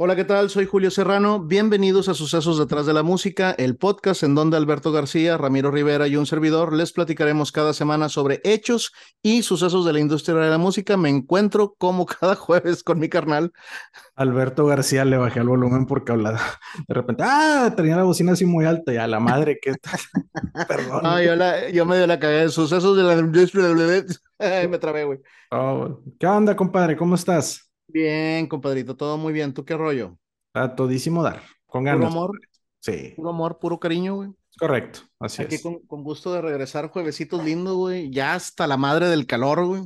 Hola, ¿qué tal? Soy Julio Serrano. Bienvenidos a Sucesos detrás de la música, el podcast en donde Alberto García, Ramiro Rivera y un servidor les platicaremos cada semana sobre hechos y sucesos de la industria de la música. Me encuentro como cada jueves con mi carnal. Alberto García le bajé el volumen porque hablaba de repente, ah, tenía la bocina así muy alta y a la madre, ¿qué tal? Perdón. No, yo, la, yo me dio la cagada de sucesos de la industria de me trabé, güey. Oh, ¿Qué onda, compadre? ¿Cómo estás? Bien, compadrito, todo muy bien. ¿Tú qué rollo? A todísimo dar, con ganas. Puro amor. Sí. Puro amor, puro cariño, güey. Correcto, así Aquí es. Con, con, gusto de regresar, juevesitos lindo, güey. Ya hasta la madre del calor, güey.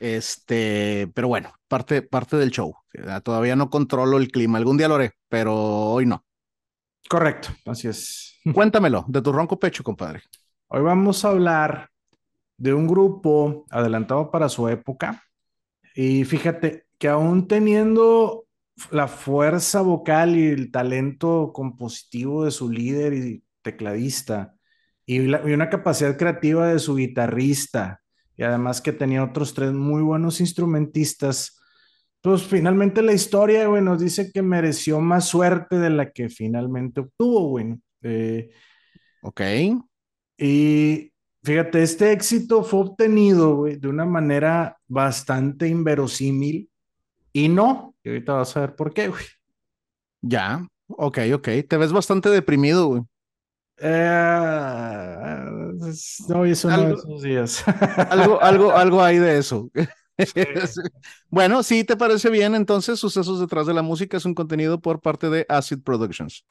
Este, pero bueno, parte, parte del show. Todavía no controlo el clima. Algún día lo haré, pero hoy no. Correcto, así es. Cuéntamelo, de tu ronco pecho, compadre. Hoy vamos a hablar de un grupo adelantado para su época. Y fíjate, que aún teniendo la fuerza vocal y el talento compositivo de su líder y tecladista, y, la, y, una capacidad creativa de su guitarrista, y además que tenía otros tres muy buenos instrumentistas, pues finalmente la historia, güey, nos dice que mereció más suerte de la que finalmente obtuvo, güey. Eh, ok. Y fíjate, este éxito fue obtenido, güey, de una manera bastante inverosímil y no, y ahorita vas a ver por qué, güey. Ya, ok, ok. Te ves bastante deprimido, güey. Eh, no, eso algo, no esos días. algo, algo, algo hay de eso. Sí. bueno, si te parece bien, entonces Sucesos detrás de la música es un contenido por parte de Acid Productions.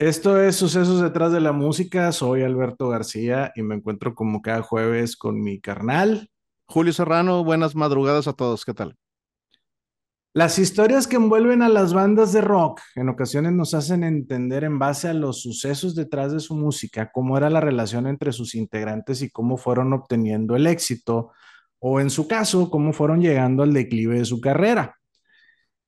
Esto es Sucesos detrás de la música. Soy Alberto García y me encuentro como cada jueves con mi carnal. Julio Serrano, buenas madrugadas a todos. ¿Qué tal? Las historias que envuelven a las bandas de rock en ocasiones nos hacen entender en base a los sucesos detrás de su música cómo era la relación entre sus integrantes y cómo fueron obteniendo el éxito o en su caso cómo fueron llegando al declive de su carrera.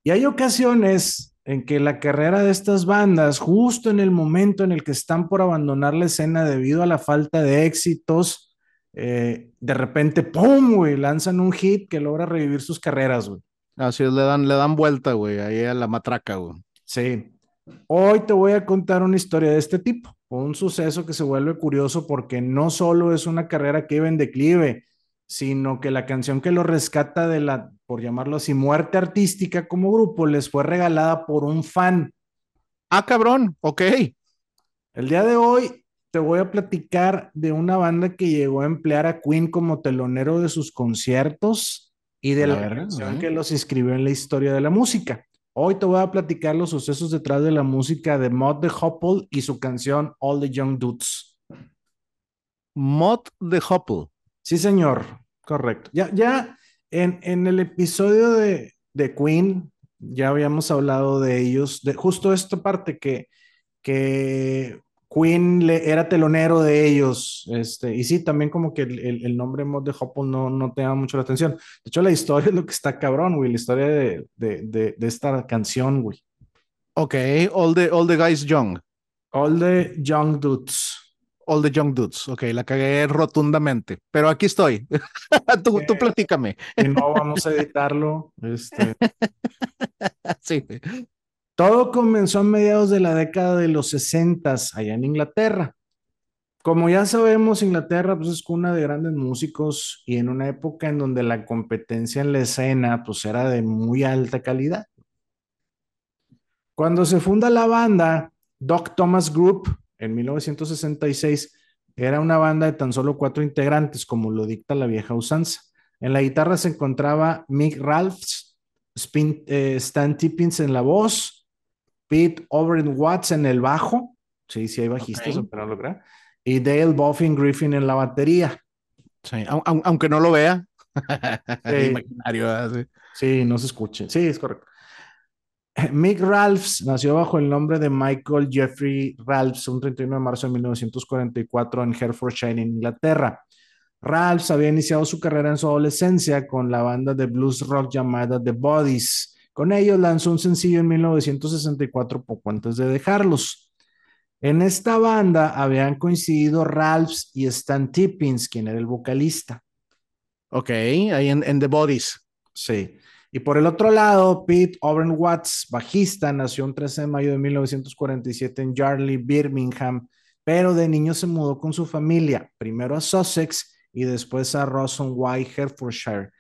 Y hay ocasiones en que la carrera de estas bandas, justo en el momento en el que están por abandonar la escena debido a la falta de éxitos, eh, de repente, ¡pum!, güey, lanzan un hit que logra revivir sus carreras, güey. Así es, le dan, le dan vuelta, güey, ahí a la matraca, güey. Sí. Hoy te voy a contar una historia de este tipo, un suceso que se vuelve curioso porque no solo es una carrera que iba en declive, sino que la canción que lo rescata de la, por llamarlo así, muerte artística como grupo, les fue regalada por un fan. Ah, cabrón, ok. El día de hoy te voy a platicar de una banda que llegó a emplear a Queen como telonero de sus conciertos y de la, la canción que los inscribió en la historia de la música. Hoy te voy a platicar los sucesos detrás de la música de Mod the Hopple y su canción All the Young Dudes. Mod the Hopple. Sí, señor, correcto. Ya, ya en, en el episodio de, de, Queen, ya habíamos hablado de ellos, de justo esta parte que, que Queen le, era telonero de ellos, este, y sí, también como que el, el, el nombre Mod de Hopple no, no te llama mucho la atención. De hecho, la historia es lo que está cabrón, güey, la historia de, de, de, de esta canción, güey. Ok, all the, all the guys young. All the young dudes. All the Young Dudes. Ok, la cagué rotundamente, pero aquí estoy. tú, tú, platícame. Y no vamos a editarlo. Este... sí. Todo comenzó a mediados de la década de los 60 allá en Inglaterra. Como ya sabemos, Inglaterra pues, es cuna de grandes músicos y en una época en donde la competencia en la escena pues, era de muy alta calidad. Cuando se funda la banda, Doc Thomas Group, en 1966 era una banda de tan solo cuatro integrantes, como lo dicta la vieja usanza. En la guitarra se encontraba Mick Ralphs, Spin, eh, Stan Tippins en la voz, Pete Overend Watts en el bajo, sí, sí hay bajistas, okay. pero no lo y Dale Boffin Griffin en la batería. Sí, aunque no lo vea. Sí. Imaginario. ¿sí? sí, no se escuche. Sí, es correcto. Mick Ralphs nació bajo el nombre de Michael Jeffrey Ralphs un 31 de marzo de 1944 en Hertfordshire, Inglaterra. Ralphs había iniciado su carrera en su adolescencia con la banda de blues rock llamada The Bodies Con ellos lanzó un sencillo en 1964, poco antes de dejarlos. En esta banda habían coincidido Ralphs y Stan Tippins, quien era el vocalista. Ok, ahí en, en The Bodies. Sí. Y por el otro lado, Pete Owen Watts, bajista, nació el 13 de mayo de 1947 en Yardley, Birmingham, pero de niño se mudó con su familia, primero a Sussex y después a Rossonway, Hertfordshire.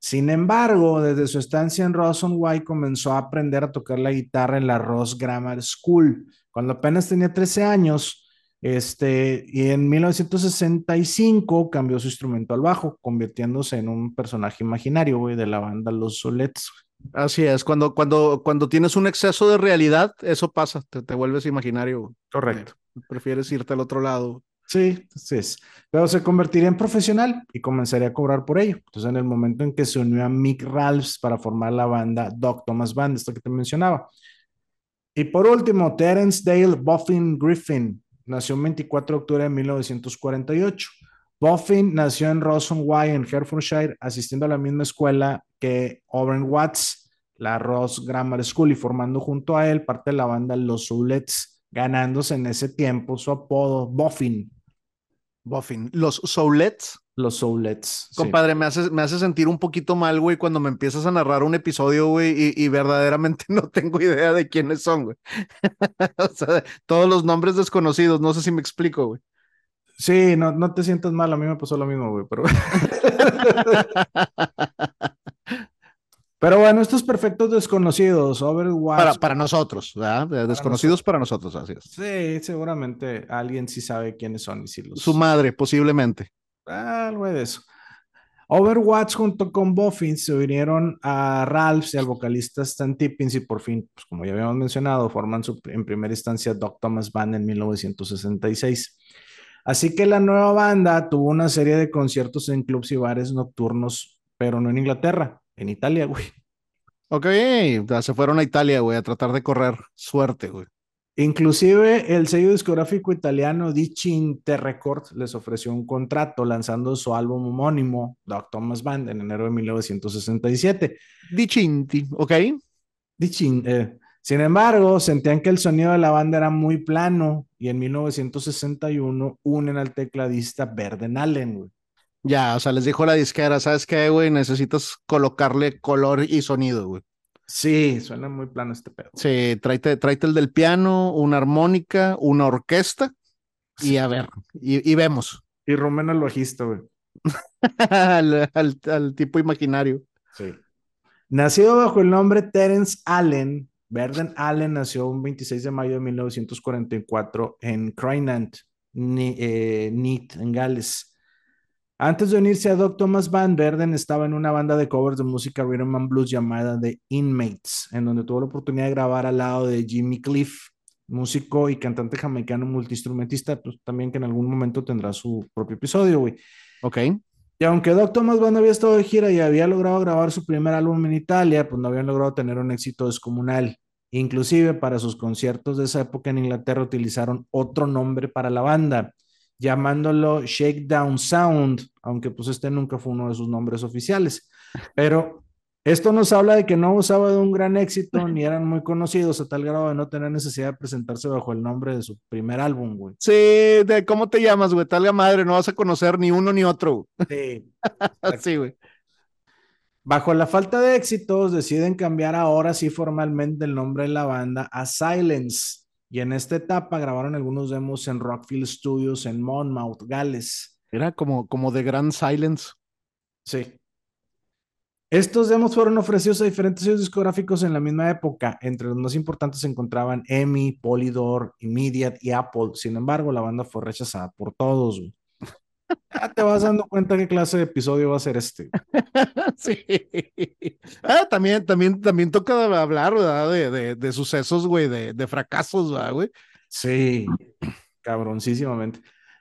Sin embargo, desde su estancia en Rossonway comenzó a aprender a tocar la guitarra en la Ross Grammar School. Cuando apenas tenía 13 años, este, y en 1965 cambió su instrumento al bajo, convirtiéndose en un personaje imaginario, güey, de la banda Los Solets. Así es, cuando, cuando, cuando tienes un exceso de realidad, eso pasa, te, te vuelves imaginario. Correcto. Prefieres irte al otro lado. Sí, sí es. Pero se convertiría en profesional y comenzaría a cobrar por ello. Entonces, en el momento en que se unió a Mick Ralphs para formar la banda Doc Thomas Band, esto que te mencionaba. Y por último, Terence Dale Boffin Griffin, nació el 24 de octubre de 1948. Boffin nació en Rossonway, en Hertfordshire, asistiendo a la misma escuela que Owen Watts, la Ross Grammar School, y formando junto a él parte de la banda Los Soulets, ganándose en ese tiempo su apodo Boffin. Boffin. Los Soulets. Los Soulets. Compadre, me, hace, me hace sentir un poquito mal, güey, cuando me empiezas a narrar un episodio, güey, y, y, verdaderamente no tengo idea de quiénes son, güey. o sea, todos los nombres desconocidos, no sé si me explico, güey. Sí, no, no te sientas mal, a mí me pasó lo mismo, güey, pero... Pero bueno, estos perfectos desconocidos, Overwatch. Para, para nosotros, ¿verdad? Para desconocidos nosotros. para nosotros, así es. Sí, seguramente alguien sí sabe quiénes son y si los. Su madre, posiblemente. Algo de eso. Overwatch junto con Boffin se unieron a Ralphs y al vocalista Stan Tippins y por fin, pues como ya habíamos mencionado, forman su, en primera instancia Doc Thomas Band en 1966. Así que la nueva banda tuvo una serie de conciertos en clubs y bares nocturnos, pero no en Inglaterra, en Italia, güey. Ok, se fueron a Italia, güey, a tratar de correr suerte, güey. Inclusive el sello discográfico italiano Dicinte Records les ofreció un contrato lanzando su álbum homónimo, Doc Thomas Band, en enero de 1967. Dicinti, ok. Dicin, eh. Sin embargo, sentían que el sonido de la banda era muy plano y en 1961 unen al tecladista Verden Allen, güey. Ya, o sea, les dijo la disquera, ¿sabes qué, güey? Necesitas colocarle color y sonido, güey. Sí, suena muy plano este pedo. Sí, tráete, tráete el del piano, una armónica, una orquesta y a ver, y, y vemos. Y Romero el bajista, güey. al, al, al, tipo imaginario. Sí. Nacido bajo el nombre Terence Allen, Verden Allen nació un 26 de mayo de 1944 en Crynant, eh, Neath, en Gales. Antes de unirse a Doc Thomas Van Verden estaba en una banda de covers de música rhythm and blues llamada The Inmates, en donde tuvo la oportunidad de grabar al lado de Jimmy Cliff, músico y cantante jamaicano multiinstrumentista, pues también que en algún momento tendrá su propio episodio, güey. Ok. Y aunque Doc Thomas Band había estado de gira y había logrado grabar su primer álbum en Italia, pues no habían logrado tener un éxito descomunal. Inclusive para sus conciertos de esa época en Inglaterra utilizaron otro nombre para la banda llamándolo Shakedown Sound, aunque pues este nunca fue uno de sus nombres oficiales. Pero esto nos habla de que no usaba de un gran éxito ni eran muy conocidos a tal grado de no tener necesidad de presentarse bajo el nombre de su primer álbum, güey. Sí, de cómo te llamas, güey, talga madre, no vas a conocer ni uno ni otro. Sí. sí, güey. Bajo la falta de éxitos, deciden cambiar ahora sí formalmente el nombre de la banda a Silence y en esta etapa grabaron algunos demos en Rockfield Studios en Monmouth, Gales. Era como, como de Grand Silence. Sí. Estos demos fueron ofrecidos a diferentes sellos discográficos en la misma época. Entre los más importantes se encontraban EMI, Polydor, Immediate y Apple. Sin embargo, la banda fue rechazada por todos. Ya te vas dando cuenta qué clase de episodio va a ser este. sí. Ah, también, también, también toca hablar, ¿verdad? De, de, de sucesos, güey, de, de fracasos, ¿verdad, güey? Sí, cabroncísimamente.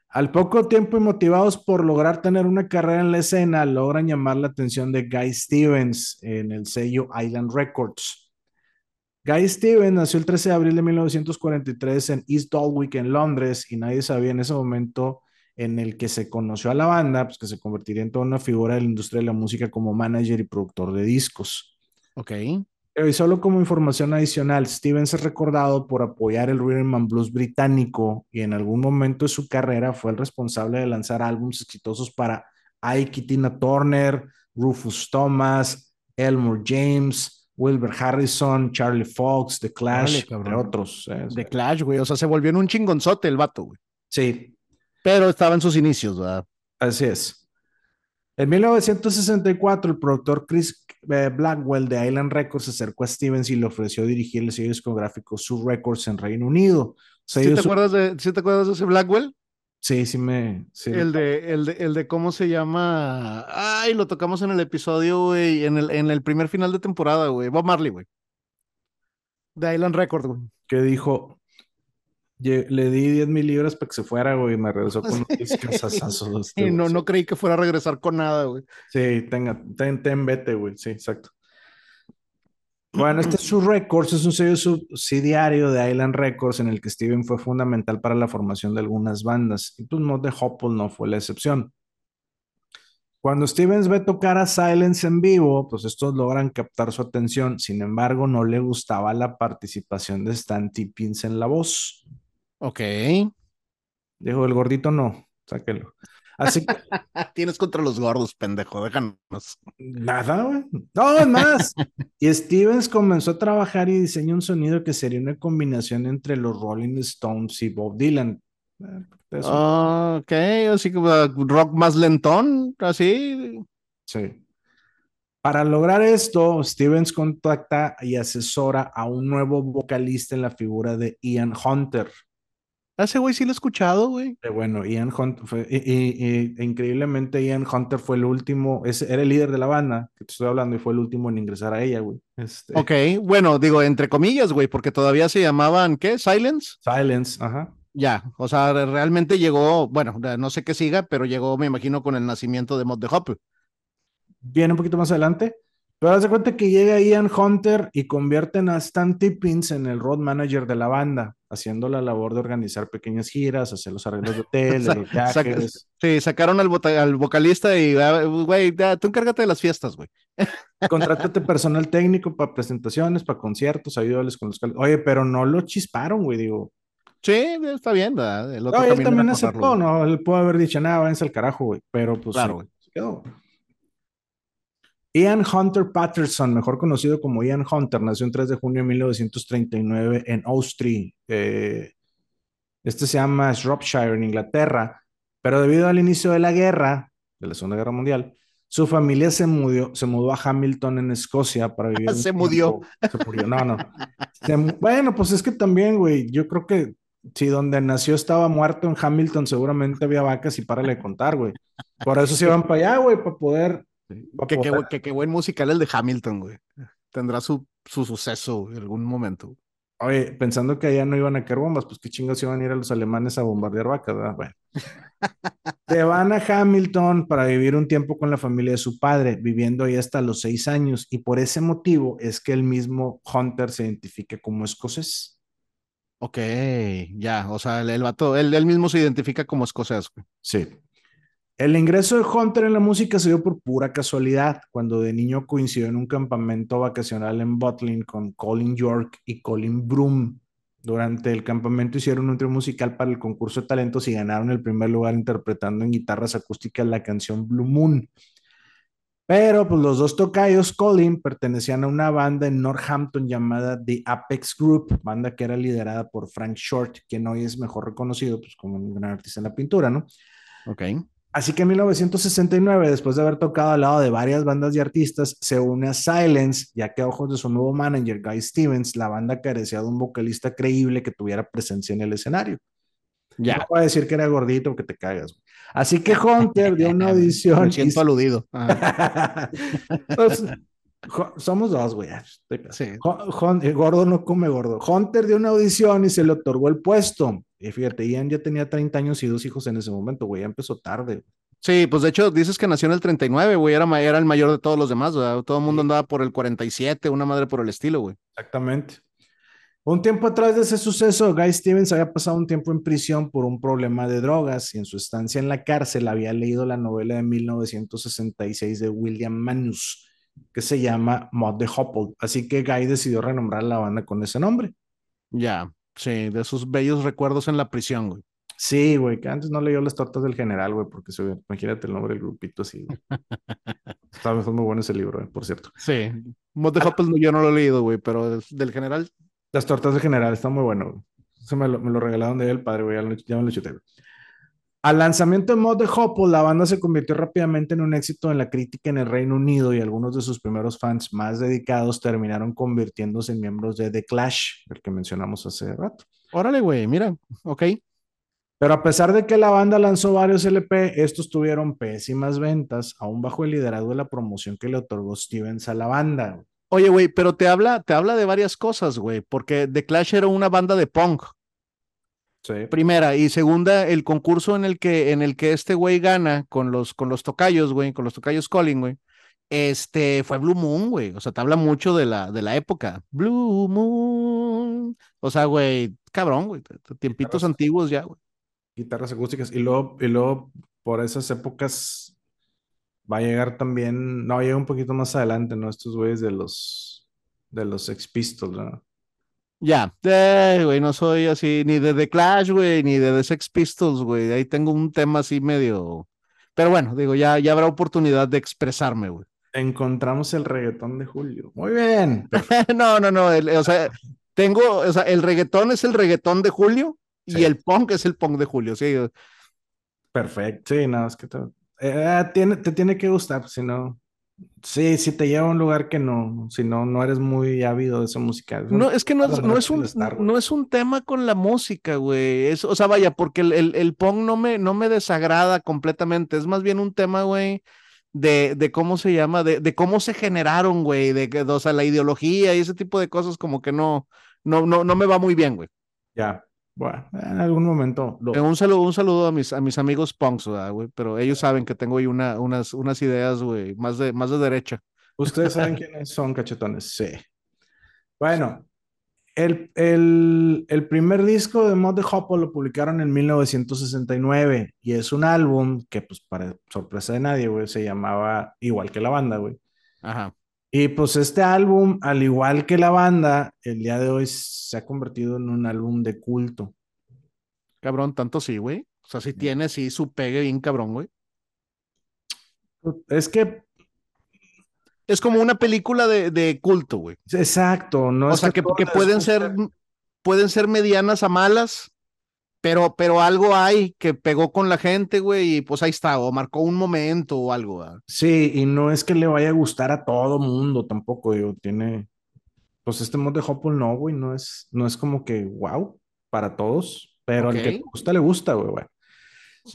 Al poco tiempo y motivados por lograr tener una carrera en la escena, logran llamar la atención de Guy Stevens en el sello Island Records. Guy Stevens nació el 13 de abril de 1943 en East Dulwich, en Londres, y nadie sabía en ese momento en el que se conoció a la banda, pues que se convertiría en toda una figura de la industria de la música como manager y productor de discos. Ok. Y solo como información adicional, Stevens es recordado por apoyar el rhythm and blues británico y en algún momento de su carrera fue el responsable de lanzar álbumes exitosos para Ike Tina Turner, Rufus Thomas, Elmore James, Wilbur Harrison, Charlie Fox, The Clash, entre otros. ¿eh? The Clash, güey. O sea, se volvió en un chingonzote el vato, güey. Sí. Pero estaba en sus inicios, ¿verdad? Así es. En 1964, el productor Chris eh, Blackwell de Island Records se acercó a Stevens y le ofreció dirigir el sello discográfico Sub Records en Reino Unido. ¿Sí te, acuerdas de, ¿Sí te acuerdas de ese Blackwell? Sí, sí me... El, de, el, de, el de cómo se llama... Ay, lo tocamos en el episodio, güey, en el, en el primer final de temporada, güey. Bob Marley, güey. De Island Records, güey. Que dijo, le di 10 mil libras para que se fuera, güey, y me regresó con unos Y no, no creí que fuera a regresar con nada, güey. Sí, tenga, ten, ten, vete, güey, sí, exacto. Bueno, este es su Records, es un sello subsidiario de Island Records en el que Steven fue fundamental para la formación de algunas bandas. Y pues Mod de Hopple no fue la excepción. Cuando Stevens ve tocar a Silence en vivo, pues estos logran captar su atención. Sin embargo, no le gustaba la participación de Stan Tippins en la voz. Ok. Dijo, el gordito no, sáquelo. Así que. Tienes contra los gordos, pendejo, déjanos. Nada, güey. No, es más. y Stevens comenzó a trabajar y diseñó un sonido que sería una combinación entre los Rolling Stones y Bob Dylan. Ok, así como rock más lentón, así. Sí. Para lograr esto, Stevens contacta y asesora a un nuevo vocalista en la figura de Ian Hunter. Ese güey sí lo he escuchado, güey. Bueno, Ian Hunter fue, y, increíblemente Ian Hunter fue el último, era el líder de la banda que te estoy hablando y fue el último en ingresar a ella, güey. Este... Ok, bueno, digo, entre comillas, güey, porque todavía se llamaban, ¿qué? Silence. Silence, ajá. Ya, o sea, realmente llegó, bueno, no sé qué siga, pero llegó, me imagino, con el nacimiento de Mod de Hop. Viene un poquito más adelante. Pero haz de cuenta que llega Ian Hunter y convierten a Stan Tippins en el road manager de la banda, haciendo la labor de organizar pequeñas giras, hacer los arreglos de hotel, los viajes. Sí, sacaron al, al vocalista y, ah, güey, tú encárgate de las fiestas, güey. Contrátate personal técnico para presentaciones, para conciertos, ayúdales con los... Oye, pero no lo chisparon, güey, digo. Sí, está bien, ¿verdad? El otro no, él también aceptó, ¿no? Él puede haber dicho, nada, váyanse al carajo, güey. Pero pues claro, güey. quedó. Ian Hunter Patterson, mejor conocido como Ian Hunter, nació el 3 de junio de 1939 en Austria. Eh, este se llama Shropshire, en Inglaterra, pero debido al inicio de la guerra, de la Segunda Guerra Mundial, su familia se mudó, se mudó a Hamilton, en Escocia, para vivir. se murió. Se murió, no, no. bueno, pues es que también, güey, yo creo que si donde nació estaba muerto en Hamilton, seguramente había vacas y para de contar, güey. Por eso se iban para allá, güey, para poder Qué buen musical el de Hamilton, güey. Tendrá su, su suceso en algún momento. Oye, pensando que allá no iban a caer bombas, pues qué chingos iban a ir a los alemanes a bombardear vacas, ¿verdad? Bueno. Se van a Hamilton para vivir un tiempo con la familia de su padre, viviendo ahí hasta los seis años, y por ese motivo es que el mismo Hunter se identifica como escocés. Ok, ya, o sea, el, el vato, él, él mismo se identifica como escocés. Sí. El ingreso de Hunter en la música se dio por pura casualidad, cuando de niño coincidió en un campamento vacacional en Butlin con Colin York y Colin Broom. Durante el campamento hicieron un trío musical para el concurso de talentos y ganaron el primer lugar interpretando en guitarras acústicas la canción Blue Moon. Pero pues los dos tocayos, Colin, pertenecían a una banda en Northampton llamada The Apex Group, banda que era liderada por Frank Short, quien hoy es mejor reconocido pues, como un gran artista en la pintura, ¿no? Ok. Así que en 1969, después de haber tocado al lado de varias bandas y artistas, se une a Silence, ya que a ojos de su nuevo manager, Guy Stevens, la banda carecía de un vocalista creíble que tuviera presencia en el escenario. Ya. No puedo decir que era gordito que te cagas. Así que Hunter dio una audición. Me siento aludido. Pues, somos dos, güey. Sí. gordo no come gordo. Hunter dio una audición y se le otorgó el puesto. Y fíjate, Ian ya tenía 30 años y dos hijos en ese momento, güey, ya empezó tarde. Sí, pues de hecho dices que nació en el 39, güey, era, era el mayor de todos los demás, todo el mundo andaba por el 47, una madre por el estilo, güey. Exactamente. Un tiempo atrás de ese suceso, Guy Stevens había pasado un tiempo en prisión por un problema de drogas y en su estancia en la cárcel había leído la novela de 1966 de William Manus, que se llama Mod de Hopple. Así que Guy decidió renombrar la banda con ese nombre. Ya, sí, de esos bellos recuerdos en la prisión, güey. Sí, güey, que antes no leyó las tortas del general, güey, porque se, imagínate el nombre del grupito así. Está muy bueno ese libro, eh, por cierto. Sí, Mod de Hopple yo no lo he leído, güey, pero del general. Las tortas del general, está muy bueno, güey. Eso me lo, me lo regalaron de él, padre, güey, ya, me lo chuté, güey. Al lanzamiento de Mod de Hopple, la banda se convirtió rápidamente en un éxito en la crítica en el Reino Unido y algunos de sus primeros fans más dedicados terminaron convirtiéndose en miembros de The Clash, el que mencionamos hace rato. Órale, güey, mira, ok. Pero a pesar de que la banda lanzó varios LP, estos tuvieron pésimas ventas, aún bajo el liderazgo de la promoción que le otorgó Stevens a la banda. Oye, güey, pero te habla, te habla de varias cosas, güey, porque The Clash era una banda de punk. Primera. Y segunda, el concurso en el que, en el que este güey gana con los, con los tocayos, güey, con los tocayos Colin, güey. Este fue Blue Moon, güey. O sea, te habla mucho de la, de la época. Blue Moon. O sea, güey, cabrón, güey. Tiempitos antiguos ya, güey. Guitarras acústicas. Y luego, y luego, por esas épocas, va a llegar también. No, llega un poquito más adelante, ¿no? Estos güeyes de los, de los Ex Pistols, ¿no? Ya, eh, güey, no soy así ni de The Clash, güey, ni de The Sex Pistols, güey. Ahí tengo un tema así medio. Pero bueno, digo, ya, ya habrá oportunidad de expresarme, güey. Encontramos el reggaetón de Julio. Muy bien. no, no, no. o sea, tengo, o sea, el reggaetón es el reggaetón de Julio y el punk es el punk de Julio, sí. Perfecto. Sí, no, es que te, eh, tiene, te tiene que gustar, si no. Sí, si te lleva a un lugar que no, si no, no eres muy ávido de esa música. No, es que no, es, no es un, no es un tema con la música, güey. o sea, vaya, porque el, el, el, punk no me, no me desagrada completamente. Es más bien un tema, güey, de, de cómo se llama, de, de cómo se generaron, güey, de, o sea, la ideología y ese tipo de cosas como que no, no, no, no me va muy bien, güey. Ya. Bueno, en algún momento. Eh, un, saludo, un saludo a mis, a mis amigos punks, güey? Pero ellos saben que tengo ahí una, unas, unas ideas, güey, más de, más de derecha. Ustedes saben quiénes son cachetones, sí. Bueno, el, el, el, primer disco de Mod de Hoppo lo publicaron en 1969 y es un álbum que, pues, para sorpresa de nadie, güey, se llamaba igual que la banda, güey. Ajá. Y pues este álbum, al igual que la banda, el día de hoy se ha convertido en un álbum de culto. Cabrón, tanto sí, güey. O sea, sí tiene, sí, su pegue bien cabrón, güey. Es que... Es como una película de, de culto, güey. Exacto. No o sea, que, que pueden ser, pueden ser medianas a malas, pero, pero algo hay que pegó con la gente, güey, y pues ahí está, o marcó un momento o algo. Sí, y no es que le vaya a gustar a todo mundo tampoco, digo, tiene, pues este mod de Hopple no, güey, no es, no es como que wow para todos, pero al que le gusta, le gusta, güey, güey.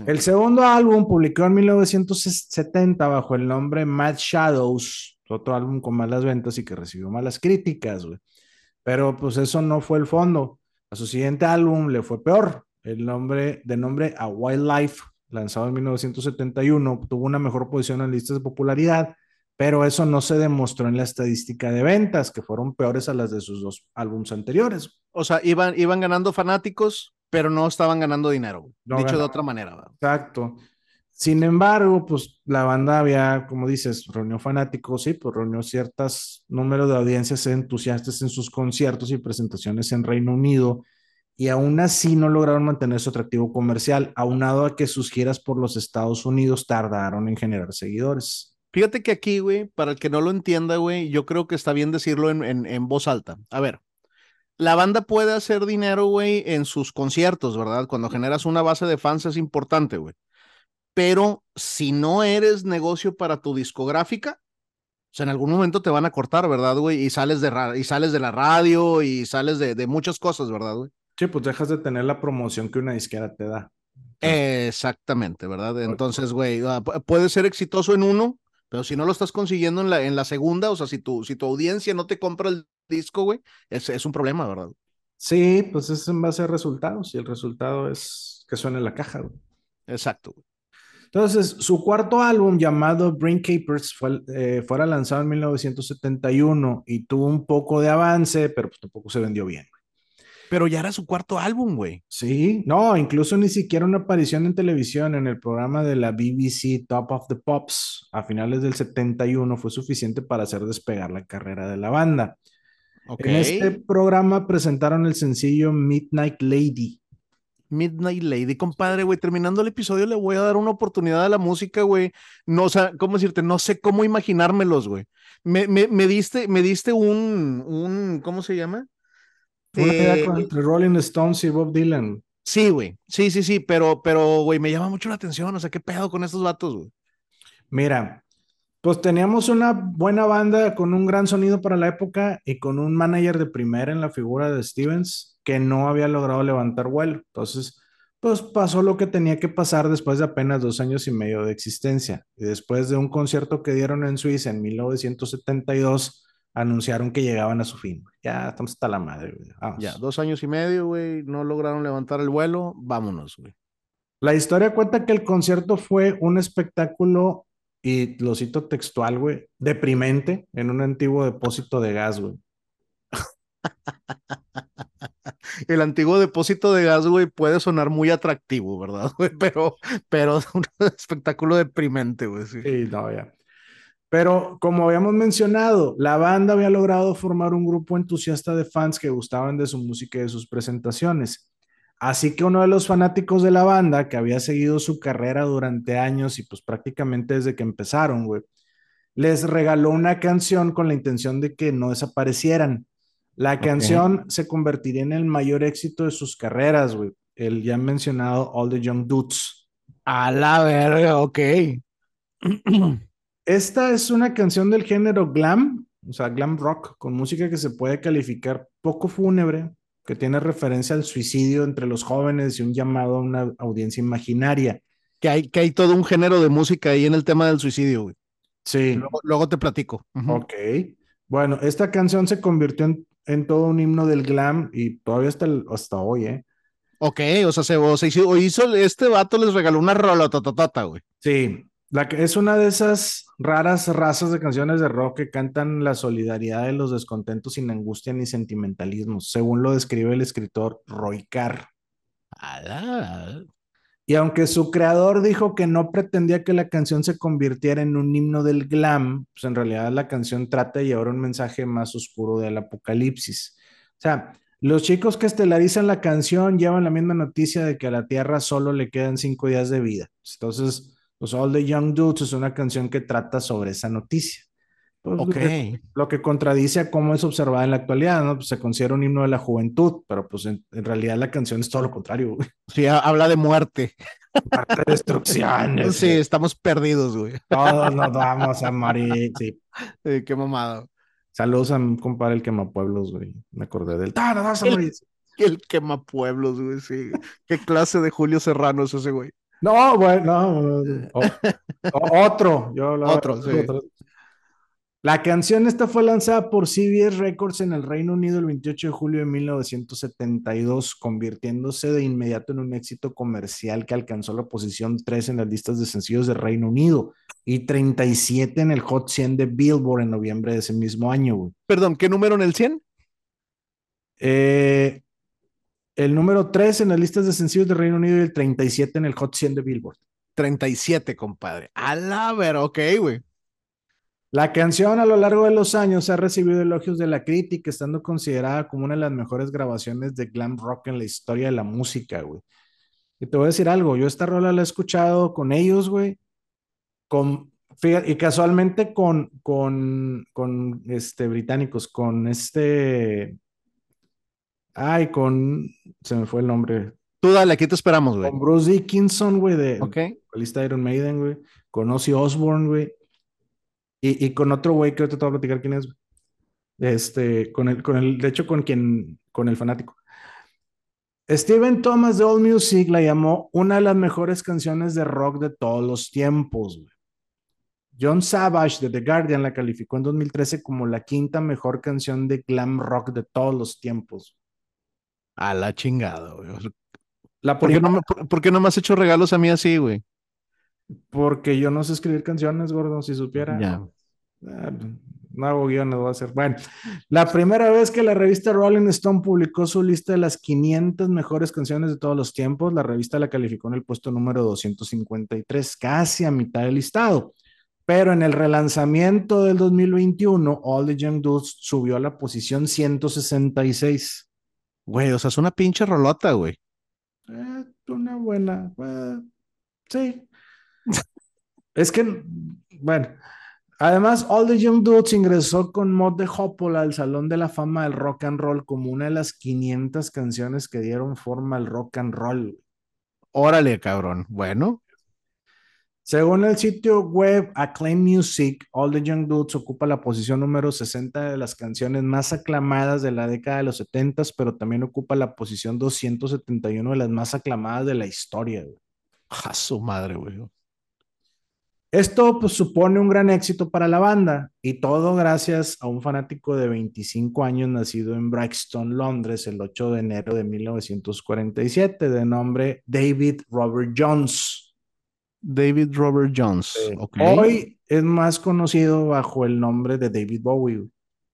El segundo álbum publicado en 1970 bajo el nombre Mad Shadows, otro álbum con malas ventas y que recibió malas críticas, güey. Pero pues eso no fue el fondo. A su siguiente álbum le fue peor el nombre de nombre a Wildlife, lanzado en 1971, tuvo una mejor posición en listas de popularidad, pero eso no se demostró en la estadística de ventas, que fueron peores a las de sus dos álbumes anteriores. O sea, iban, iban ganando fanáticos, pero no estaban ganando dinero, dicho de otra manera. Exacto. Sin embargo, pues la banda había, como dices, reunió fanáticos, sí, pues reunió ciertos números de audiencias entusiastas en sus conciertos y presentaciones en Reino Unido y aún así no lograron mantener su atractivo comercial, aunado a que sus giras por los Estados Unidos tardaron en generar seguidores. Fíjate que aquí, güey, para el que no lo entienda, güey, yo creo que está bien decirlo en, en, voz alta. A ver, la banda puede hacer dinero, güey, en sus conciertos, ¿verdad? Cuando generas una base de fans es importante, güey. Pero si no eres negocio para tu discográfica, sea, en algún momento te van a cortar, ¿verdad, güey? Y sales de, y sales de la radio y sales de, de muchas cosas, ¿verdad, güey? Sí, pues dejas de tener la promoción que una disquera te da. Exactamente, ¿verdad? Entonces, güey, ah, puede ser exitoso en uno, pero si no lo estás consiguiendo en la, en la segunda, o sea, si tu, si tu audiencia no te compra el disco, güey, es, es un problema, ¿verdad? Sí, pues es en base a resultados y el resultado es que suene la caja, güey. Exacto. Entonces, su cuarto álbum llamado Brain Capers fue, eh, fuera lanzado en 1971 y tuvo un poco de avance, pero pues tampoco se vendió bien. Pero ya era su cuarto álbum, güey. Sí, no, incluso ni siquiera una aparición en televisión en el programa de la BBC Top of the Pops a finales del 71 fue suficiente para hacer despegar la carrera de la banda. En este programa presentaron el sencillo Midnight Lady. Midnight Lady, compadre, güey. Terminando el episodio, le voy a dar una oportunidad a la música, güey. No, o sea, ¿cómo decirte? No sé cómo imaginármelos, güey. Me, me, me diste, me diste un, un, ¿cómo se llama? Una idea Eh, con- entre Rolling Stones y Bob Dylan. sí, güey. Sí, sí, sí, pero, pero, güey, me llama mucho la atención. O sea, ¿qué pedo con estos vatos, güey? Mira, pues teníamos una buena banda con un gran sonido para la época y con un manager de primera en la figura de Stevens que no había logrado levantar vuelo. Entonces, pues pasó lo que tenía que pasar después de apenas dos años y medio de existencia. Y después de un concierto que dieron en Suiza en 1972, anunciaron que llegaban a su fin. Ya estamos hasta la madre. güey. Vamos. Ya, dos años y medio, güey. No lograron levantar el vuelo. Vámonos, güey. La historia cuenta que el concierto fue un espectáculo, y lo cito textual, güey, deprimente en un antiguo depósito de gas, güey. El antiguo depósito de gas, güey, puede sonar muy atractivo, ¿verdad, güey? Pero, pero es un espectáculo deprimente, güey. Sí. Sí, no, ya. Pero como habíamos mencionado, la banda había logrado formar un grupo entusiasta de fans que gustaban de su música y de sus presentaciones. Así que uno de los fanáticos de la banda, que había seguido su carrera durante años y pues prácticamente desde que empezaron, güey, les regaló una canción con la intención de que no desaparecieran. La canción se convertiría en el mayor éxito de sus carreras, güey. El ya mencionado All the Young Dudes. A la verga, ok. Esta es una canción del género glam, o sea, glam rock, con música que se puede calificar poco fúnebre, que tiene referencia al suicidio entre los jóvenes y un llamado a una audiencia imaginaria. Que hay, que hay todo un género de música ahí en el tema del suicidio, güey. Sí, Luego, luego te platico. Ok. Bueno, esta canción se convirtió en, en todo un himno del glam y todavía hasta, el- hasta hoy, ¿eh? Ok, o sea, se, o se hizo, o hizo- este vato les regaló una rola tototota, güey. Sí, la que es una de esas raras razas de canciones de rock que cantan la solidaridad de los descontentos sin angustia ni sentimentalismo, según lo describe el escritor Roy Carr. Y aunque su creador dijo que no pretendía que la canción se convirtiera en un himno del glam, pues en realidad la canción trata de llevar un mensaje más oscuro del apocalipsis. O sea, los chicos que estelarizan la canción llevan la misma noticia de que a la Tierra solo le quedan cinco días de vida. Entonces, pues All the Young Dudes es una canción que trata sobre esa noticia. Pues, Ok. lo, que, lo que contradice a cómo es observada en la actualidad, ¿no? Pues se considera un himno de la juventud, pero pues en, en realidad la canción es todo lo contrario, güey. Sí, ha- habla de muerte. Parte de destrucciones. Sí, estamos perdidos, güey. Todos nos vamos a morir. Sí. Qué mamada. Saludos a mi compadre el quemapueblos, güey. Me acordé del. ¡Ah, nos vamos a El- morir! El quema pueblos, güey, sí. ¿Qué clase de Julio Serrano es ese, güey? No, güey, no. O- otro. Yo hablaba Otro, sí. La canción esta fue lanzada por CBS Records en el Reino Unido el 28 de julio de 1972, convirtiéndose de inmediato en un éxito comercial que alcanzó la posición 3 en las listas de sencillos de Reino Unido y 37 en el Hot 100 de Billboard en noviembre de ese mismo año, güey. Perdón, ¿qué número en el 100? Eh, el número 3 en las listas de sencillos de Reino Unido y el 37 en el Hot 100 de Billboard. 37, compadre. A la ver, ok, güey. La canción a lo largo de los años ha recibido elogios de la crítica, estando considerada como una de las mejores grabaciones de glam rock en la historia de la música, güey. Y te voy a decir algo, yo esta rola la he escuchado con ellos, güey, con, y casualmente con, con, con, este, británicos, con este, ay, con, se me fue el nombre, Tú dale, aquí te esperamos, güey. con Bruce Dickinson, güey, de, Ok. vocalista de Iron Maiden, güey, con Ozzy Osbourne, güey, y, y con otro güey que ahorita te voy a platicar quién es, güey. Este, con el, con el, de hecho, con quien, con el fanático. Steven Thomas de All Music la llamó una de las mejores canciones de rock de todos los tiempos, güey. John Savage de The Guardian la calificó en 2013 como la quinta mejor canción de glam rock de todos los tiempos. A la chingada, güey. La ¿Por qué, primera, no me, por, por qué no me has hecho regalos a mí así, güey? porque yo no sé escribir canciones, gordo, si supiera. Ya. Ah, no hago guiones, voy a hacer. Bueno, la primera vez que la revista Rolling Stone publicó su lista de las 500 mejores canciones de todos los tiempos, la revista la calificó en el puesto número 253, casi a mitad del listado. Pero en el relanzamiento del 2021, All the Young Dudes subió a la posición 166. Güey, o sea, es una pinche rolota, güey. Eh, una buena. Eh, sí. es que, bueno. Además, All the Young Dudes ingresó con Mod de Hopple al Salón de la Fama del Rock and Roll como una de las 500 canciones que dieron forma al rock and roll. Órale, cabrón. Bueno. Según el sitio web Acclaim Music, All the Young Dudes ocupa la posición número 60 de las canciones más aclamadas de la década de los 70, pero también ocupa la posición 271 de las más aclamadas de la historia. A su madre, güey. Esto pues, supone un gran éxito para la banda y todo gracias a un fanático de 25 años nacido en Brixton, Londres, el 8 de enero de 1947, de nombre David Robert Jones. David Robert Jones. Hoy es más conocido bajo el nombre de David Bowie.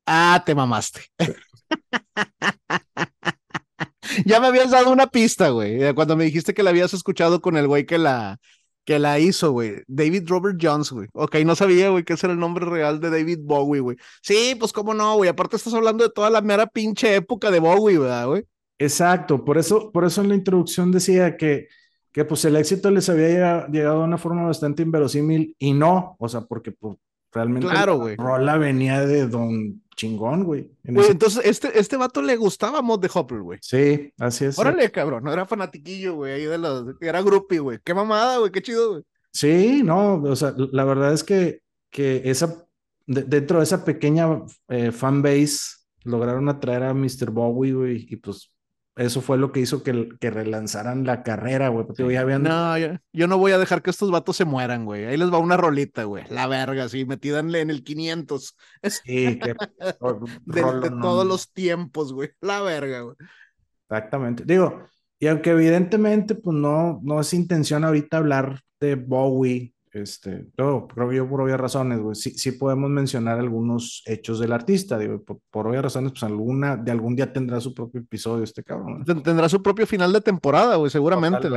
Ah, te mamaste. ya me habías dado una pista, güey, cuando me dijiste que la habías escuchado con el güey que la, que la hizo, güey. David Robert Jones, güey. Ok, no sabía, güey, que ese era el nombre real de David Bowie, güey. Sí, pues cómo no, güey. Aparte estás hablando de toda la mera pinche época de Bowie, ¿verdad, güey? Exacto, por eso, por eso en la introducción decía que, que pues el éxito les había llegado, de una forma bastante inverosímil y no, o sea, porque pues, realmente claro, güey. rola venía de Don chingón, güey. Güey, entonces este, este vato le gustaba Mod de Hopper, güey. Sí, así es. Órale, cabrón, no era fanatiquillo, güey, ahí de los, era groupie, güey. Qué mamada, güey, qué chido, güey. Sí, no, o sea, la verdad es que, que esa, dentro de esa pequeña eh, fanbase, lograron atraer a Mr. Bowie, güey, y pues eso fue lo que hizo que, que relanzaran la carrera, güey. Porque ya habían... No, yo, no voy a dejar que estos vatos se mueran, güey. Ahí les va una rolita, güey. La verga, sí, metida en el 500. Sí, que... de, todos los tiempos, güey. La verga, güey. Exactamente. Digo, y aunque evidentemente, pues no, no es intención ahorita hablar de Bowie este, todo, creo yo por obvias razones, güey, sí, sí, podemos mencionar algunos hechos del artista, digo, por, obvias razones, pues alguna, de algún día tendrá su propio episodio este cabrón. Tendrá su propio final de temporada, güey, seguramente.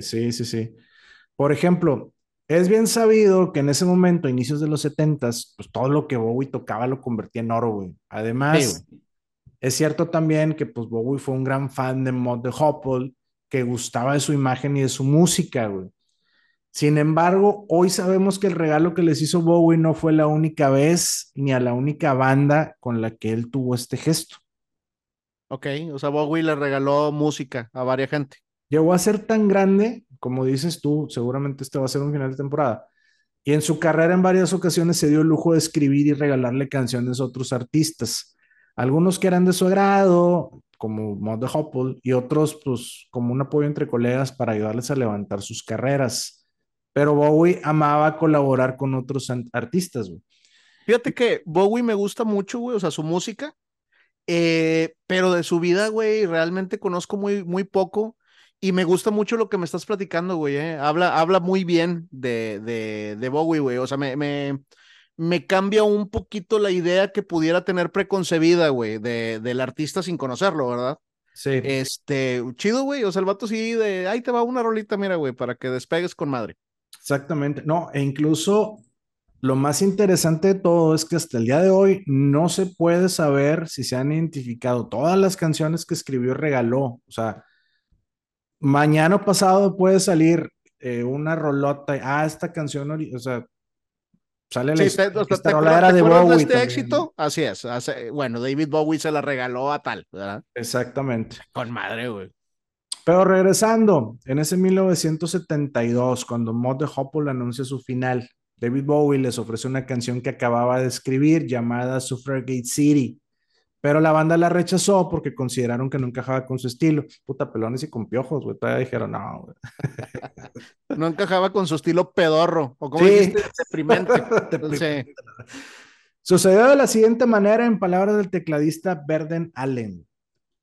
Sí, sí, sí. Por ejemplo, es bien sabido que en ese momento, inicios de los setentas, pues todo lo que Bowie tocaba lo convertía en oro, güey. Además, es cierto también que pues Bowie fue un gran fan de Mod de Hopple, que gustaba de su imagen y de su música, güey. Sin embargo, hoy sabemos que el regalo que les hizo Bowie no fue la única vez ni a la única banda con la que él tuvo este gesto. Ok, o sea, Bowie le regaló música a varias gente. Llegó a ser tan grande, como dices tú, seguramente este va a ser un final de temporada. Y en su carrera en varias ocasiones se dio el lujo de escribir y regalarle canciones a otros artistas. Algunos que eran de su agrado, como Mod de Hopple, y otros, pues, como un apoyo entre colegas para ayudarles a levantar sus carreras. Pero Bowie amaba colaborar con otros artistas, güey. Fíjate que Bowie me gusta mucho, güey, o sea, su música, eh, pero de su vida, güey, realmente conozco muy, muy poco y me gusta mucho lo que me estás platicando, güey, eh. habla, habla muy bien de, de, de Bowie, güey, o sea, me, me, me, cambia un poquito la idea que pudiera tener preconcebida, güey, de, del artista sin conocerlo, ¿verdad? Sí. Este, chido, güey, o sea, el vato sí, de, ahí te va una rolita, mira, güey, para que despegues con madre. Exactamente. No, e incluso lo más interesante de todo es que hasta el día de hoy no se puede saber si se han identificado todas las canciones que escribió y regaló. O sea, mañana pasado puede salir eh, una rolota. Ah, esta canción, o sea, sale la esta rolera de Bowie. De este éxito? Así es. bueno, David Bowie se la regaló a tal, ¿verdad? Exactamente. Con madre, güey. Pero regresando, en ese 1972, cuando Mod de Hopple anuncia su final, David Bowie les ofrece una canción que acababa de escribir llamada Suffragette City, pero la banda la rechazó porque consideraron que no encajaba con su estilo. Puta, pelones y con piojos, güey. Todavía dijeron, no, güey. No encajaba con su estilo pedorro, o como dijiste, deprimente. Sucedió de la siguiente manera en palabras del tecladista Verden Allen.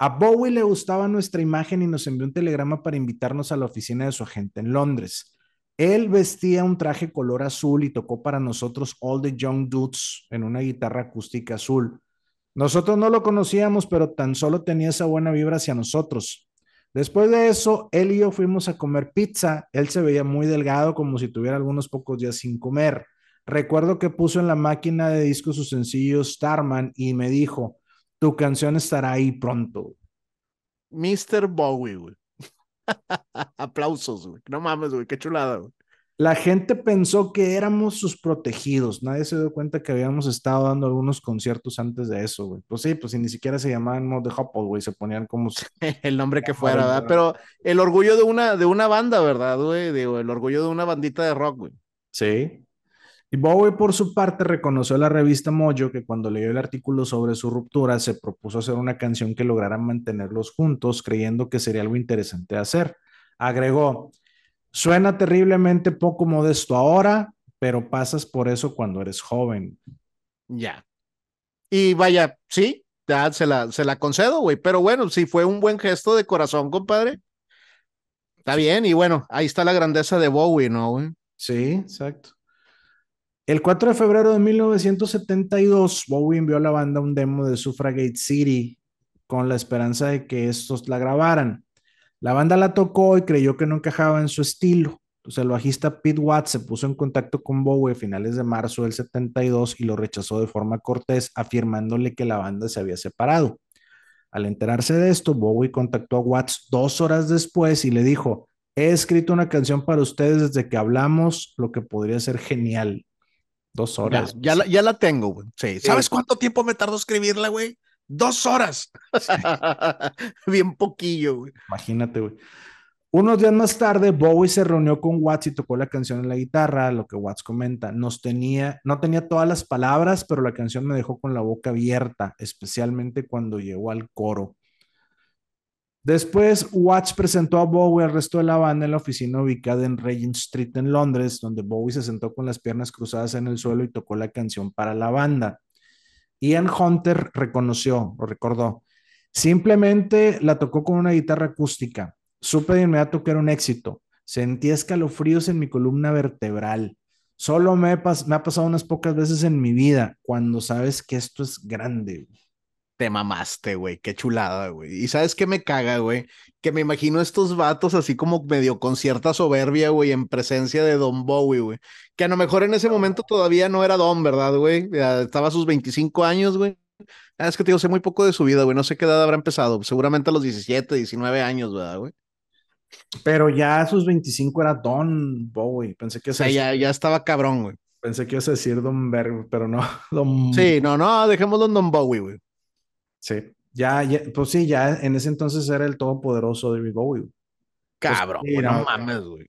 A Bowie le gustaba nuestra imagen y nos envió un telegrama para invitarnos a la oficina de su agente en Londres. Él vestía un traje color azul y tocó para nosotros All the Young Dudes en una guitarra acústica azul. Nosotros no lo conocíamos, pero tan solo tenía esa buena vibra hacia nosotros. Después de eso, él y yo fuimos a comer pizza. Él se veía muy delgado, como si tuviera algunos pocos días sin comer. Recuerdo que puso en la máquina de disco su sencillo Starman y me dijo, tu canción estará ahí pronto. Mr. Bowie, güey. Aplausos, güey. No mames, güey. Qué chulada, güey. La gente pensó que éramos sus protegidos. Nadie se dio cuenta que habíamos estado dando algunos conciertos antes de eso, güey. Pues sí, pues si ni siquiera se llamaban Mod the Hopple, güey. Se ponían como... el nombre que fuera, ¿verdad? Pero el orgullo de una, de una banda, ¿verdad, güey? Digo, el orgullo de una bandita de rock, güey. Sí. Y Bowie, por su parte, reconoció a la revista Mojo que cuando leyó el artículo sobre su ruptura, se propuso hacer una canción que lograra mantenerlos juntos, creyendo que sería algo interesante hacer. Agregó, Suena terriblemente poco modesto ahora, pero pasas por eso cuando eres joven. Ya. Y vaya, sí, ya se la, se la concedo, güey. Pero bueno, si fue un buen gesto de corazón, compadre. Está bien, y bueno, ahí está la grandeza de Bowie, ¿no, güey? Sí, exacto. El 4 de febrero de 1972, Bowie envió a la banda un demo de Suffragette City con la esperanza de que estos la grabaran. La banda la tocó y creyó que no encajaba en su estilo. Entonces el bajista Pete Watts se puso en contacto con Bowie a finales de marzo del 72 y lo rechazó de forma cortés, afirmándole que la banda se había separado. Al enterarse de esto, Bowie contactó a Watts dos horas después y le dijo, he escrito una canción para ustedes desde que hablamos, lo que podría ser genial. Dos horas. Ya, ya, la, tengo, güey. Sí. ¿Sabes cuánto tiempo me tardó escribirla, güey? Dos horas. Bien poquillo, güey. Imagínate, güey. Unos días más tarde, Bowie se reunió con Watts y tocó la canción en la guitarra, lo que Watts comenta. Nos tenía, no tenía todas las palabras, pero la canción me dejó con la boca abierta, especialmente cuando llegó al coro. Después, Watts presentó a Bowie al resto de la banda en la oficina ubicada en Regent Street en Londres, donde Bowie se sentó con las piernas cruzadas en el suelo y tocó la canción para la banda. Ian Hunter reconoció o recordó, simplemente la tocó con una guitarra acústica. Supe de inmediato que era un éxito. Sentí escalofríos en mi columna vertebral. Solo me, ha pasado unas pocas veces en mi vida cuando sabes que esto es grande te mamaste, güey, qué chulada, güey. Y sabes qué me caga, güey, que me imagino estos vatos así como medio con cierta soberbia, güey, en presencia de Don Bowie, güey. Que a lo mejor en ese momento todavía no era Don, ¿verdad, güey? Estaba a sus 25 años, güey. Ah, es que te digo, sé muy poco de su vida, güey. No sé qué edad habrá empezado. Seguramente a los 17, 19 años, ¿verdad, güey? Pero ya a sus 25 era Don Bowie. Pensé que... O sea, ya, ya estaba cabrón, güey. Pensé que ibas a decir Don Berg, pero no. Don... Sí, no, no, dejémoslo en Don Bowie, güey. Sí, ya, pues sí, ya en ese entonces era el todopoderoso David Bowie. Cabrón, no mames, güey.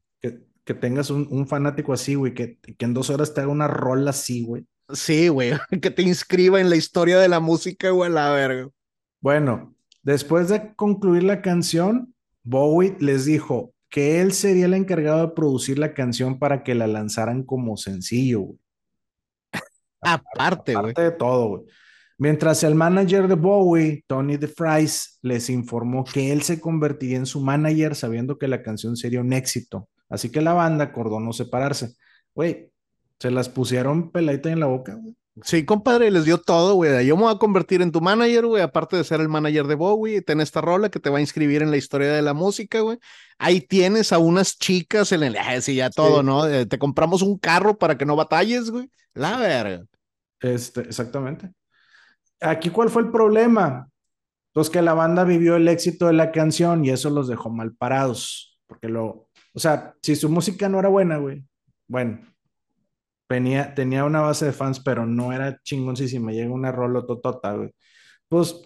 Que, tengas un, fanático así, güey, que, que, en dos horas te haga una rola así, güey. Sí, güey, que te inscriba en la historia de la música, güey, la verga. Bueno, después de concluir la canción, Bowie les dijo que él sería el encargado de producir la canción para que la lanzaran como sencillo, güey. Aparte, güey. Aparte de todo, güey. Mientras el manager de Bowie, Tony DeFries, les informó que él se convertiría en su manager sabiendo que la canción sería un éxito. Así que la banda acordó no separarse. Güey, se las pusieron peladita en la boca, güey. Sí, compadre, les dio todo, güey. Yo me voy a convertir en tu manager, güey, aparte de ser el manager de Bowie, ten esta rola que te va a inscribir en la historia de la música, güey. Ahí tienes a unas chicas en el, ah, sí, ya todo, ¿no? Eh, te compramos un carro para que no batalles, güey. La verga. Este, exactamente aquí cuál fue el problema? Pues que la banda vivió el éxito de la canción y eso los dejó mal parados. Porque lo, o sea, si su música no era buena, güey, bueno, tenía, tenía una base de fans, pero no era chingón llega una rola totota, güey. Pues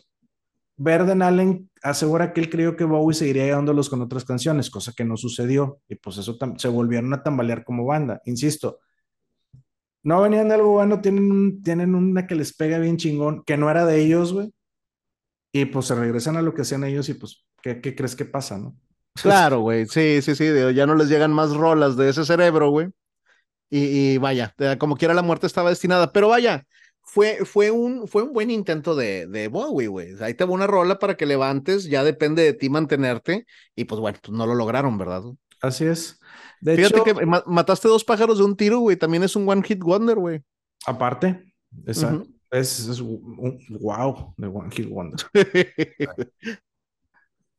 Verden Allen asegura que él creyó que Bowie seguiría ayudándolos con otras canciones, cosa que no sucedió. Y pues eso se volvieron a tambalear como banda. Insisto, no venían de algo bueno, tienen, tienen una que les pega bien chingón, que no era de ellos, güey. Y pues se regresan a lo que hacían ellos y pues, ¿qué, crees que pasa, no? Claro, güey, sí, sí, sí, ya no les llegan más rolas de ese cerebro, güey. Y, vaya, como quiera la muerte estaba destinada, pero vaya, fue, fue, un, fue un buen intento de, de Bowie, güey. Ahí te va una rola para que levantes, ya depende de ti mantenerte, y pues bueno, pues no lo lograron, ¿verdad? Así es. De Fíjate que mataste dos pájaros de un tiro, güey. También es un one hit wonder, güey. Aparte, exacto. es, es, un wow de one hit wonder.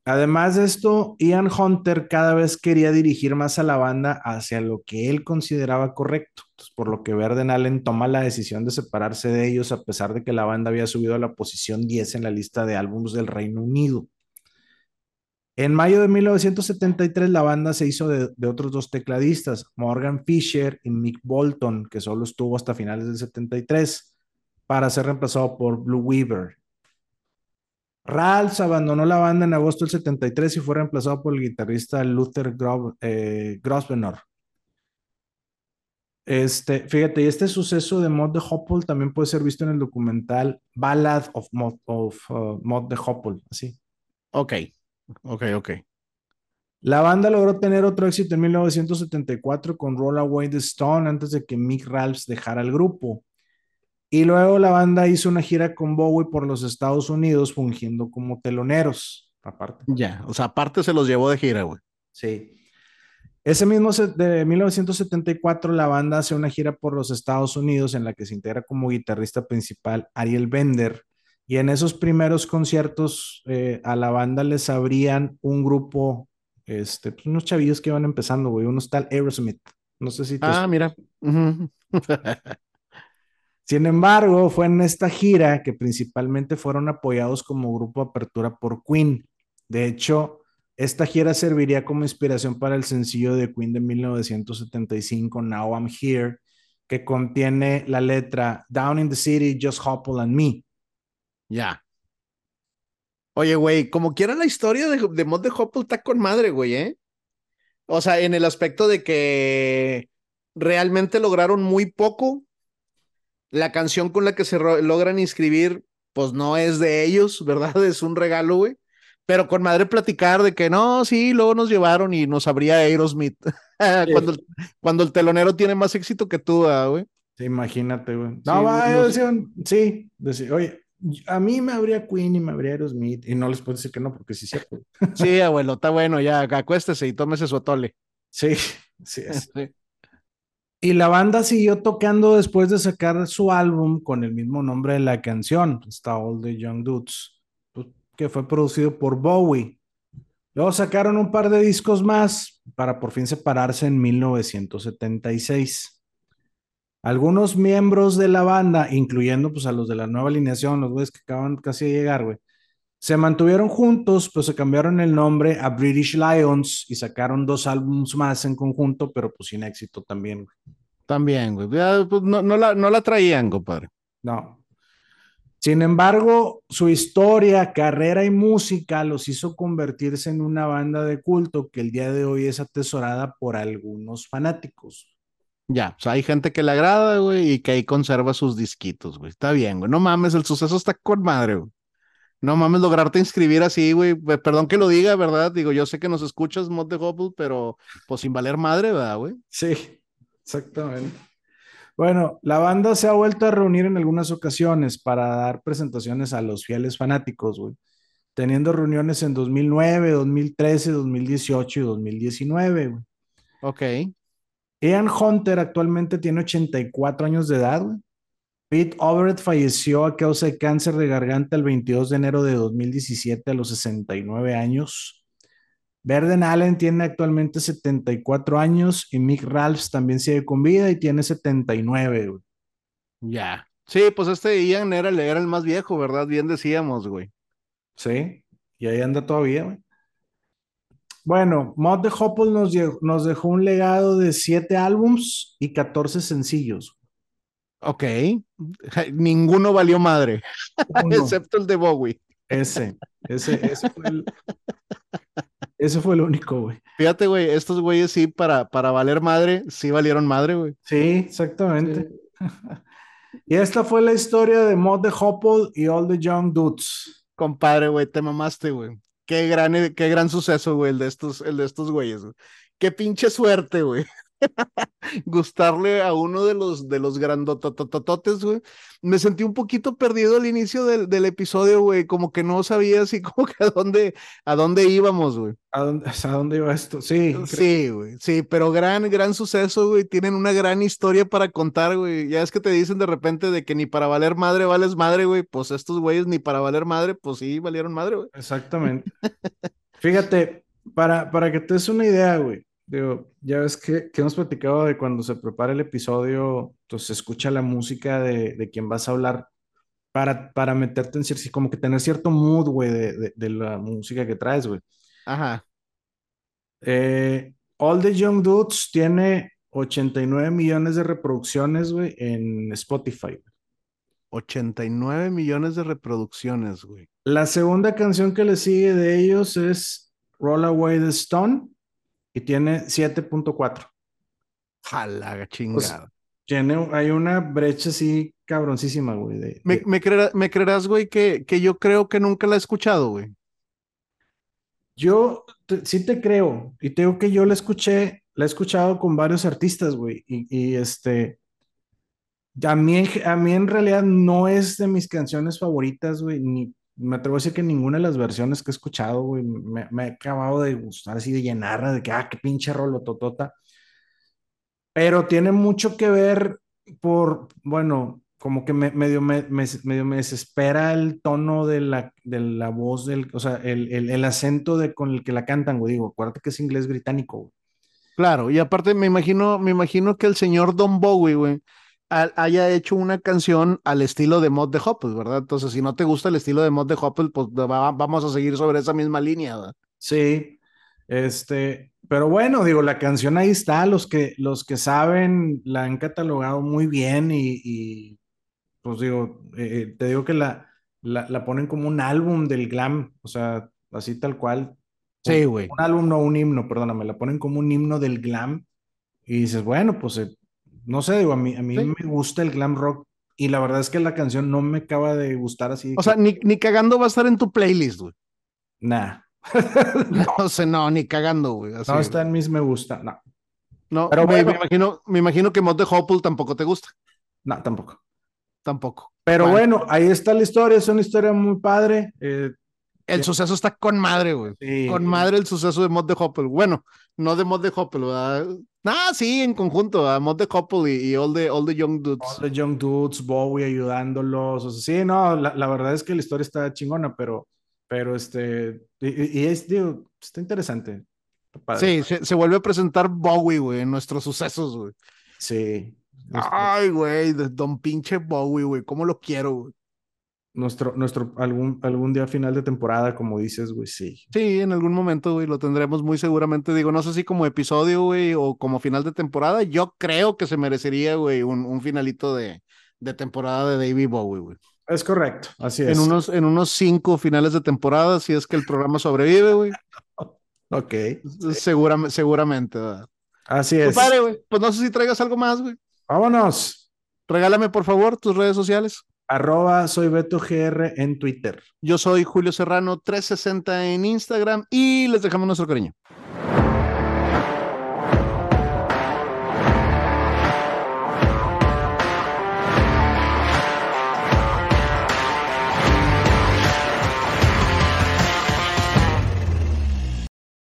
Además de esto, Ian Hunter cada vez quería dirigir más a la banda hacia lo que él consideraba correcto, por lo que Verden Allen toma la decisión de separarse de ellos a pesar de que la banda había subido a la posición 10 en la lista de álbumes del Reino Unido. En mayo de 1973 la banda se hizo de, otros dos tecladistas, Morgan Fisher y Mick Bolton, que solo estuvo hasta finales del 73, para ser reemplazado por Blue Weaver. Ralph abandonó la banda en agosto del 73 y fue reemplazado por el guitarrista Luther eh, Grosvenor. Este, fíjate, este suceso de Mod de Hopple también puede ser visto en el documental Ballad of Mod, of, uh, Mod de Hopple, así. Ok, ok, ok. La banda logró tener otro éxito en 1974 con Roll Away the Stone antes de que Mick Ralphs dejara el grupo. Y luego la banda hizo una gira con Bowie por los Estados Unidos fungiendo como teloneros, aparte. Ya, o sea, aparte se los llevó de gira, güey. Sí. Ese mismo de 1974 la banda hace una gira por los Estados Unidos en la que se integra como guitarrista principal Ariel Bender. Y en esos primeros conciertos eh, a la banda les abrían un grupo, este, pues, unos chavillos que iban empezando, güey, unos tal Aerosmith. No sé si te... Ah, mira. Sin embargo, fue en esta gira que principalmente fueron apoyados como grupo apertura por Queen. De hecho, esta gira serviría como inspiración para el sencillo de Queen de 1975, Now I'm Here, que contiene la letra Down in the City, Just Hopple and Me. Ya. Oye, güey, como quiera la historia de, de Mod de Hopple está con madre, güey, ¿eh? O sea, en el aspecto de que realmente lograron muy poco la canción con la que se logran inscribir, pues no es de ellos, ¿verdad? Es un regalo, güey. Pero con madre platicar de que no, sí, luego nos llevaron y nos abría Aerosmith. cuando, el, cuando el telonero tiene más éxito que tú, ah, güey. Sí, imagínate, güey. No, va, sí, decir, oye, a mí me habría Queen y me habría Aerosmith. Y no les puedo decir que no, porque sí es cierto. sí, abuelo, está bueno, ya, acuéstese y tómese su atole. Sí, sí es. Sí. Y la banda siguió tocando después de sacar su álbum con el mismo nombre de la canción, Está All the Young Dudes, pues, que fue producido por Bowie. Luego sacaron un par de discos más para por fin separarse en 1976. Algunos miembros de la banda, incluyendo pues a los de la nueva alineación, los güeyes que acaban casi de llegar, güey, se mantuvieron juntos, pues se cambiaron el nombre a British Lions y sacaron dos álbumes más en conjunto, pero pues sin éxito también. También, güey. Pues, no, no, la, no la traían, compadre. No. Sin embargo, su historia, carrera y música los hizo convertirse en una banda de culto que el día de hoy es atesorada por algunos fanáticos. Ya, o sea, hay gente que le agrada, güey, y que ahí conserva sus disquitos, güey. Está bien, güey. No mames, el suceso está con madre, güey. No mames, lograrte inscribir así, güey. Perdón que lo diga, ¿verdad? Digo, yo sé que nos escuchas, Mod de Hubble, pero pues sin valer madre, ¿verdad, güey? Sí, exactamente. Bueno, la banda se ha vuelto a reunir en algunas ocasiones para dar presentaciones a los fieles fanáticos, güey. Teniendo reuniones en 2009, 2013, 2018 y 2019, güey. Ok. Ian Hunter actualmente tiene 84 años de edad, güey. Pete Overett falleció a causa de cáncer de garganta el 22 de enero de 2017 a los 69 años. Verden Allen tiene actualmente 74 años y Mick Ralphs también sigue con vida y tiene 79. Ya. Sí, pues este Ian era, era el más viejo, ¿verdad? Bien decíamos, güey. Sí, y ahí anda todavía, güey. Bueno, Mod de Hopple nos, nos dejó un legado de 7 álbums y 14 sencillos. Ok, ninguno valió madre, excepto el de Bowie. Ese, ese, ese fue el, ese fue el único, güey. Fíjate, güey, estos güeyes sí, para, para valer madre, sí valieron madre, güey. Sí, exactamente. y esta fue la historia de Mod de Hopple y All the Young Dudes. Compadre, güey, te mamaste, güey. Qué gran, qué gran suceso, güey, el de estos, el de estos güeyes. Qué pinche suerte, güey. gustarle a uno de los, de los grandototototes, güey. Me sentí un poquito perdido al inicio del, del episodio, güey, como que no sabía así como que a dónde, a dónde íbamos, güey. ¿A dónde, ¿A dónde iba esto? Sí. Sí, güey, sí, pero gran, gran suceso, güey. Tienen una gran historia para contar, güey. Ya es que te dicen de repente de que ni para valer madre vales madre, güey. Pues estos güeyes ni para valer madre, pues sí, valieron madre, güey. Exactamente. Fíjate, para, para que te des una idea, güey. Digo, ya ves que, que hemos platicado de cuando se prepara el episodio, pues se escucha la música de, de quien vas a hablar para, para meterte en cierto, como que tener cierto mood, güey, de, de, de la música que traes, güey. Ajá. Eh, All the Young Dudes tiene 89 millones de reproducciones, güey, en Spotify. 89 millones de reproducciones, güey. La segunda canción que le sigue de ellos es Roll Away the Stone y tiene 7.4. Jala, chingada. Pues, tiene, hay una brecha así cabroncísima, güey. de- ¿Me, de- me, creerá- me creerás, güey, que, que yo creo que nunca la he escuchado, güey? Yo te- sí te creo, y te digo que yo la escuché, la he escuchado con varios artistas, güey, y, y, este, a mí, a mí en realidad no es de mis canciones favoritas, güey, ni me atrevo a decir que ninguna de las versiones que he escuchado, me, me ha acabado de gustar así, de llenar, de que, ah, qué pinche rolo totota, pero tiene mucho que ver por, bueno, como que me, medio, me, me- me desespera el tono de la, de la voz, del, o sea, el, el, el acento de, con el que la cantan, güey. Digo, acuérdate que es inglés británico. Claro, y aparte me imagino, me imagino que el señor Don Bowie, güey, ha- haya hecho una canción al estilo de Mod de Hoppel, ¿verdad? Entonces, si no te gusta el estilo de Mod de Hoppel, pues va- vamos a seguir sobre esa misma línea, ¿verdad? Sí, este, pero bueno, digo, la canción ahí está, los que, los que saben la han catalogado muy bien y, y, pues digo, eh, te digo que la, la, la ponen como un álbum del glam, o sea, así tal cual. Sí, güey. Un álbum, no un himno, perdóname, la ponen como un himno del glam y dices, bueno, pues eh, no sé, digo, a mí, a mí Sí. me gusta el glam rock y la verdad es que la canción no me acaba de gustar así. O sea, ni, ni cagando va a estar en tu playlist, güey. nah. No sé, no, ni cagando, güey. así, no está en mis me gusta, no, No, pero me, me bueno. imagino, me imagino que Mod de Hoppel tampoco te gusta, no, tampoco. tampoco. Pero Bueno. bueno, ahí está la historia, es una historia muy padre. eh, El suceso está con madre, güey. sí, Con madre el suceso de Mod de Hoppel. Bueno, no de Mod de Hoppel, ¿verdad? Ah, sí, en conjunto, a Mod de Hoppel y, y all, the, all the Young Dudes. All the Young Dudes, Bowie ayudándolos. O sea, sí, no, la, la verdad es que la historia está chingona, pero, pero este, y, es, digo, está interesante. Padre. Sí, se, se vuelve a presentar Bowie, güey, en nuestros sucesos, güey. Sí. Ay, güey, don pinche Bowie, güey, cómo lo quiero, güey. Nuestro, nuestro algún, algún día final de temporada, como dices, güey, sí. Sí, en algún momento, güey, lo tendremos muy seguramente. Digo, no sé si como episodio, güey, o como final de temporada. Yo creo que se merecería, güey, un, un finalito de, de temporada de David Bowie, güey. Es correcto, así es. En unos, en unos cinco finales de temporada, si es que el programa sobrevive, güey. Ok, Seguramente, seguramente, ¿verdad? así es. Güey, pues no sé si traigas algo más, güey. Vámonos. Regálame, por favor, tus redes sociales. Arroba soy Beto GR en Twitter. Yo soy Julio Serrano 360 en Instagram y les dejamos nuestro cariño.